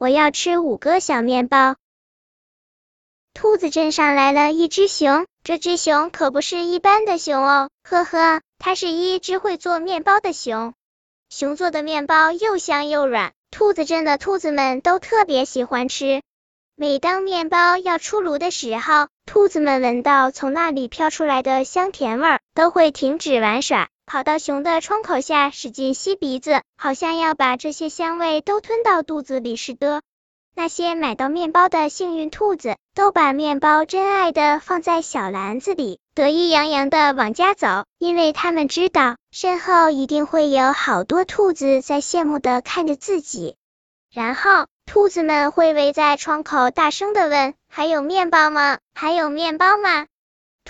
我要吃五个小面包。兔子镇上来了一只熊，这只熊可不是一般的熊哦，呵呵，它是一只会做面包的熊。熊做的面包又香又软，兔子镇的兔子们都特别喜欢吃。每当面包要出炉的时候，兔子们闻到从那里飘出来的香甜味儿，都会停止玩耍，跑到熊的窗口下使劲吸鼻子，好像要把这些香味都吞到肚子里似的。那些买到面包的幸运兔子，都把面包珍爱的放在小篮子里，得意洋洋的往家走，因为他们知道身后一定会有好多兔子在羡慕的看着自己。然后，兔子们会围在窗口大声的问：“还有面包吗？还有面包吗？”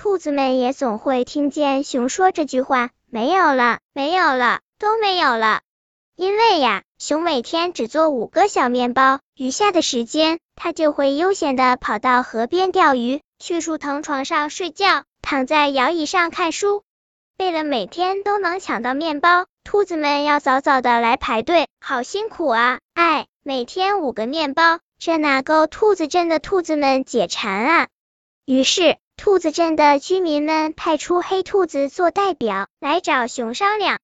兔子们也总会听见熊说这句话：“没有了，没有了，都没有了。”因为呀，熊每天只做五个小面包，余下的时间，它就会悠闲的跑到河边钓鱼，去树藤床上睡觉，躺在摇椅上看书。为了每天都能抢到面包，兔子们要早早的来排队，好辛苦啊！哎，每天五个面包，这哪够兔子镇的兔子们解馋啊？于是，兔子镇的居民们派出黑兔子做代表，来找熊商量。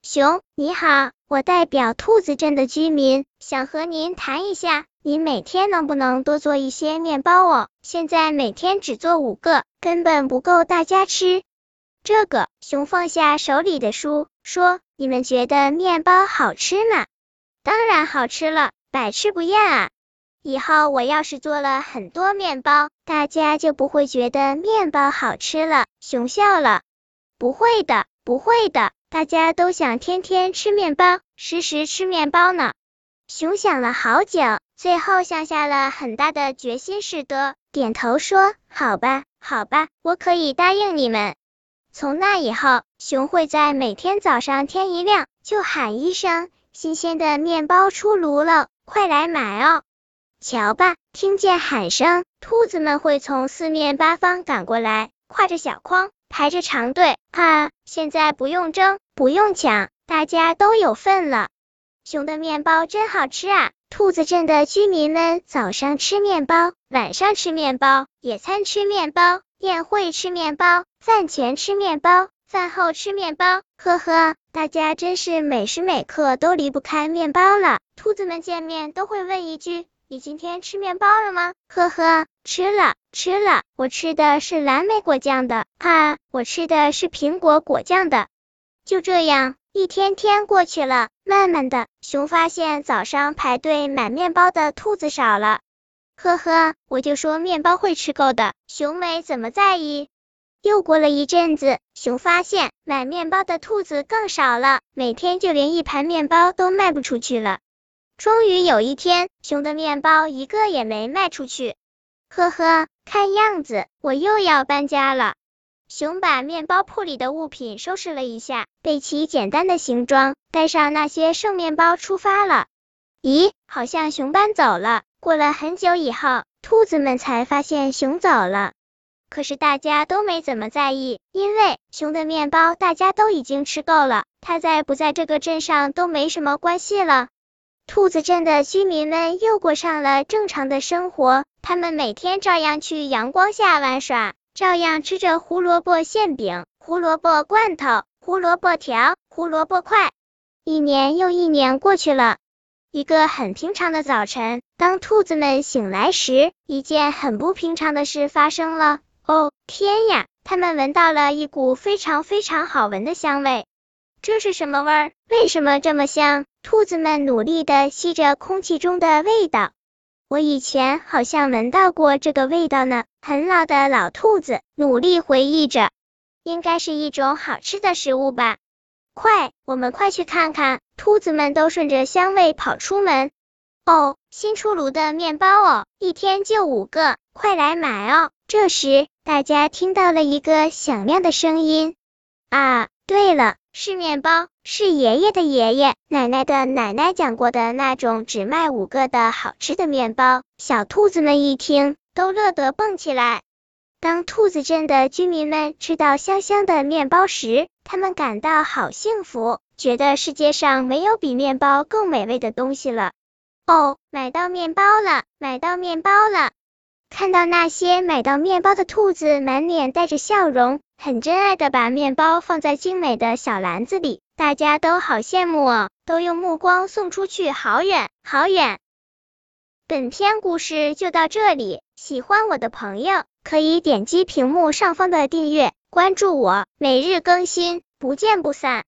熊，你好，我代表兔子镇的居民，想和您谈一下，您每天能不能多做一些面包哦？现在每天只做五个，根本不够大家吃。这个熊放下手里的书，说：“你们觉得面包好吃吗？当然好吃了，百吃不厌啊！以后我要是做了很多面包，大家就不会觉得面包好吃了。”熊笑了：“不会的，不会的。”大家都想天天吃面包，时时吃面包呢。熊想了好久，最后像下了很大的决心似的，点头说：“好吧，好吧，我可以答应你们。”从那以后，熊会在每天早上天一亮就喊一声：“新鲜的面包出炉了，快来买哦！”瞧吧，听见喊声，兔子们会从四面八方赶过来，挎着小筐。排着长队啊！现在不用争，不用抢，大家都有份了。熊的面包真好吃啊！兔子镇的居民们早上吃面包，晚上吃面包，野餐吃面包，宴会吃面包，饭前吃面包，饭后吃面包。呵呵，大家真是每时每刻都离不开面包了。兔子们见面都会问一句。你今天吃面包了吗？呵呵，吃了，吃了。我吃的是蓝莓果酱的，哈，我吃的是苹果果酱的。就这样，一天天过去了，慢慢的，熊发现早上排队买面包的兔子少了。呵呵，我就说面包会吃够的，熊没怎么在意。又过了一阵子，熊发现买面包的兔子更少了，每天就连一盘面包都卖不出去了。终于有一天，熊的面包一个也没卖出去。呵呵，看样子我又要搬家了。熊把面包铺里的物品收拾了一下，备齐简单的行装，带上那些剩面包出发了。咦，好像熊搬走了。过了很久以后，兔子们才发现熊走了。可是大家都没怎么在意，因为熊的面包大家都已经吃够了，它在不在这个镇上都没什么关系了。兔子镇的居民们又过上了正常的生活，他们每天照样去阳光下玩耍，照样吃着胡萝卜馅饼、胡萝卜罐头、胡萝卜条、胡萝卜块。一年又一年过去了，一个很平常的早晨，当兔子们醒来时，一件很不平常的事发生了。哦，天呀！他们闻到了一股非常非常好闻的香味。这是什么味儿？为什么这么香？兔子们努力的吸着空气中的味道。我以前好像闻到过这个味道呢。很老的老兔子努力回忆着，应该是一种好吃的食物吧。快，我们快去看看！兔子们都顺着香味跑出门。哦，新出炉的面包哦，一天就五个，快来买哦！这时，大家听到了一个响亮的声音。啊，对了。是面包，是爷爷的爷爷、奶奶的奶奶讲过的那种只卖五个的好吃的面包。小兔子们一听，都乐得蹦起来。当兔子镇的居民们吃到香香的面包时，他们感到好幸福，觉得世界上没有比面包更美味的东西了。哦，买到面包了，买到面包了！看到那些买到面包的兔子，满脸带着笑容，很真爱的把面包放在精美的小篮子里，大家都好羡慕哦，都用目光送出去，好远好远。本篇故事就到这里，喜欢我的朋友可以点击屏幕上方的订阅，关注我，每日更新，不见不散。